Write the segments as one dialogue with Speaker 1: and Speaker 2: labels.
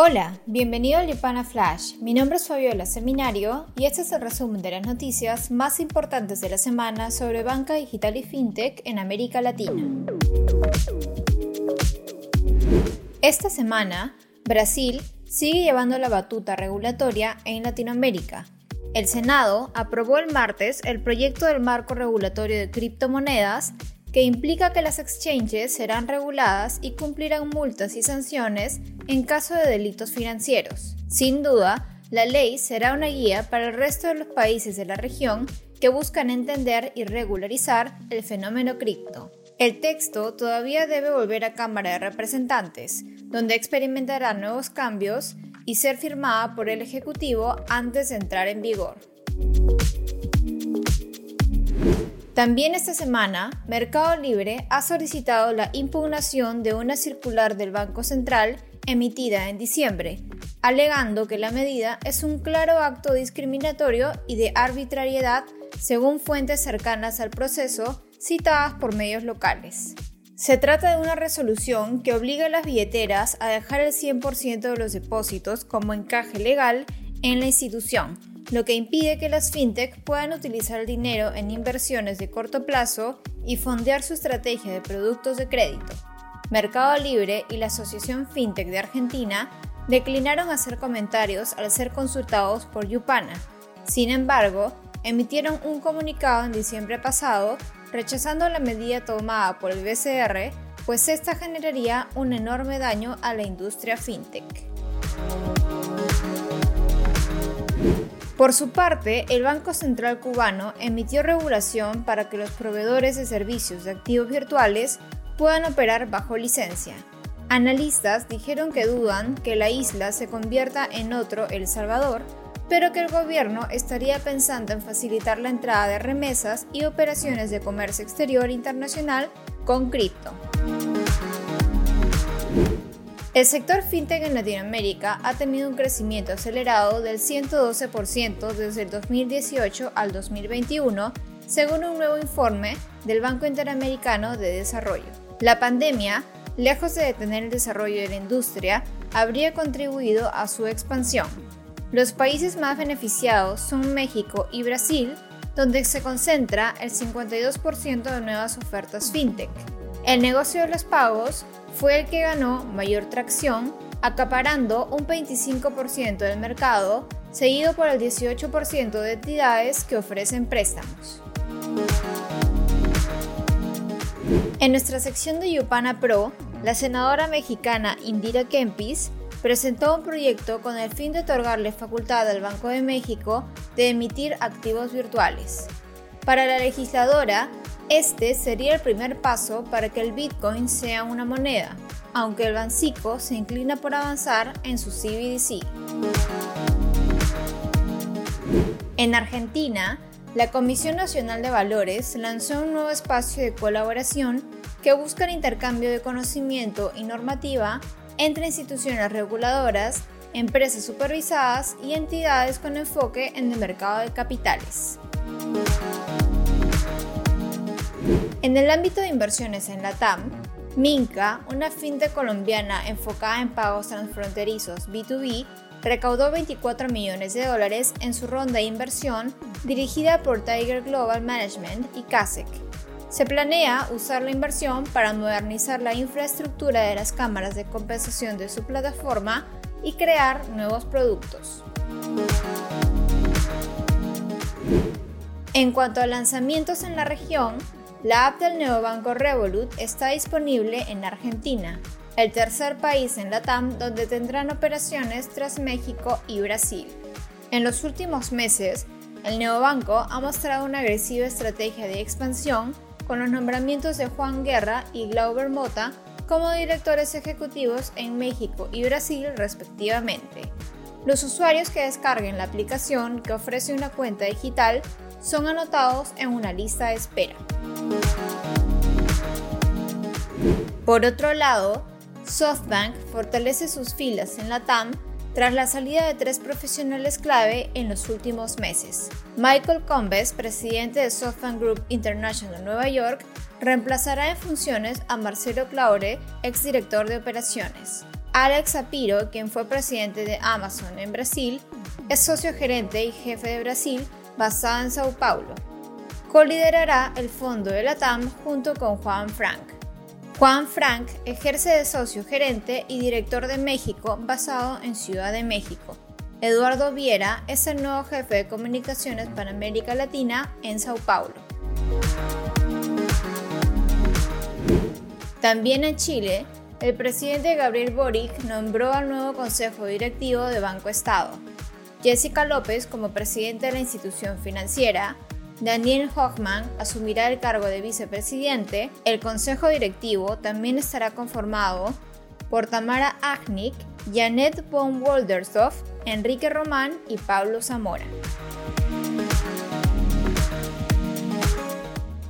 Speaker 1: Hola, bienvenido al Yupana Flash. Mi nombre es Fabiola Seminario y este es el resumen de las noticias más importantes de la semana sobre banca digital y fintech en América Latina. Esta semana, Brasil sigue llevando la batuta regulatoria en Latinoamérica. El Senado aprobó el martes el proyecto del marco regulatorio de criptomonedas que implica que las exchanges serán reguladas y cumplirán multas y sanciones en caso de delitos financieros. Sin duda, la ley será una guía para el resto de los países de la región que buscan entender y regularizar el fenómeno cripto. El texto todavía debe volver a Cámara de Representantes, donde experimentará nuevos cambios y ser firmada por el Ejecutivo antes de entrar en vigor. También esta semana, Mercado Libre ha solicitado la impugnación de una circular del Banco Central emitida en diciembre, alegando que la medida es un claro acto discriminatorio y de arbitrariedad según fuentes cercanas al proceso citadas por medios locales. Se trata de una resolución que obliga a las billeteras a dejar el 100% de los depósitos como encaje legal en la institución, lo que impide que las fintech puedan utilizar el dinero en inversiones de corto plazo y fondear su estrategia de productos de crédito. Mercado Libre y la Asociación FinTech de Argentina declinaron hacer comentarios al ser consultados por Yupana. Sin embargo, emitieron un comunicado en diciembre pasado rechazando la medida tomada por el BCR, pues esta generaría un enorme daño a la industria fintech. Por su parte, el Banco Central cubano emitió regulación para que los proveedores de servicios de activos virtuales puedan operar bajo licencia. Analistas dijeron que dudan que la isla se convierta en otro El Salvador, pero que el gobierno estaría pensando en facilitar la entrada de remesas y operaciones de comercio exterior internacional con cripto. El sector fintech en Latinoamérica ha tenido un crecimiento acelerado del 112% desde el 2018 al 2021, según un nuevo informe del Banco Interamericano de Desarrollo. La pandemia, lejos de detener el desarrollo de la industria, habría contribuido a su expansión. Los países más beneficiados son México y Brasil, donde se concentra el 52% de nuevas ofertas fintech. El negocio de los pagos fue el que ganó mayor tracción, acaparando un 25% del mercado, seguido por el 18% de entidades que ofrecen préstamos. En nuestra sección de Yupana Pro, la senadora mexicana Indira Kempis presentó un proyecto con el fin de otorgarle facultad al Banco de México de emitir activos virtuales. Para la legisladora, este sería el primer paso para que el Bitcoin sea una moneda, aunque el Bancico se inclina por avanzar en su CBDC. En Argentina, la Comisión Nacional de Valores lanzó un nuevo espacio de colaboración que busca el intercambio de conocimiento y normativa entre instituciones reguladoras, empresas supervisadas y entidades con enfoque en el mercado de capitales. En el ámbito de inversiones en la TAM, Minca, una fintech colombiana enfocada en pagos transfronterizos B2B, recaudó 24 millones de dólares en su ronda de inversión dirigida por Tiger Global Management y CASEC. Se planea usar la inversión para modernizar la infraestructura de las cámaras de compensación de su plataforma y crear nuevos productos. En cuanto a lanzamientos en la región, la app del neobanco Revolut está disponible en Argentina, el tercer país en la TAM donde tendrán operaciones tras México y Brasil. En los últimos meses, el neobanco ha mostrado una agresiva estrategia de expansión con los nombramientos de Juan Guerra y Glauber Mota como directores ejecutivos en México y Brasil respectivamente. Los usuarios que descarguen la aplicación que ofrece una cuenta digital son anotados en una lista de espera. Por otro lado, SoftBank fortalece sus filas en la TAM tras la salida de tres profesionales clave en los últimos meses. Michael Combes, presidente de SoftBank Group International Nueva York, reemplazará en funciones a Marcelo Claure, exdirector de operaciones. Alex Apiro, quien fue presidente de Amazon en Brasil, es socio gerente y jefe de Brasil basado en Sao Paulo. Coliderará el fondo de la TAM junto con Juan Frank. Juan Frank ejerce de socio gerente y director de México basado en Ciudad de México. Eduardo Viera es el nuevo jefe de comunicaciones para América Latina en Sao Paulo. También en Chile, el presidente Gabriel Boric nombró al nuevo Consejo Directivo de Banco Estado. Jessica López como presidente de la institución financiera, Daniel Hochman asumirá el cargo de vicepresidente. El Consejo Directivo también estará conformado por Tamara Agnick, Janet von Woldersdorf, Enrique Román y Pablo Zamora.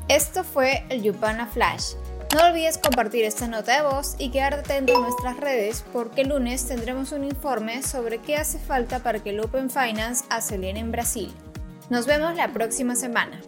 Speaker 1: Esto fue el Yupana Flash no olvides compartir esta nota de voz y quedar atento a nuestras redes porque el lunes tendremos un informe sobre qué hace falta para que el Open Finance acelere en Brasil. Nos vemos la próxima semana.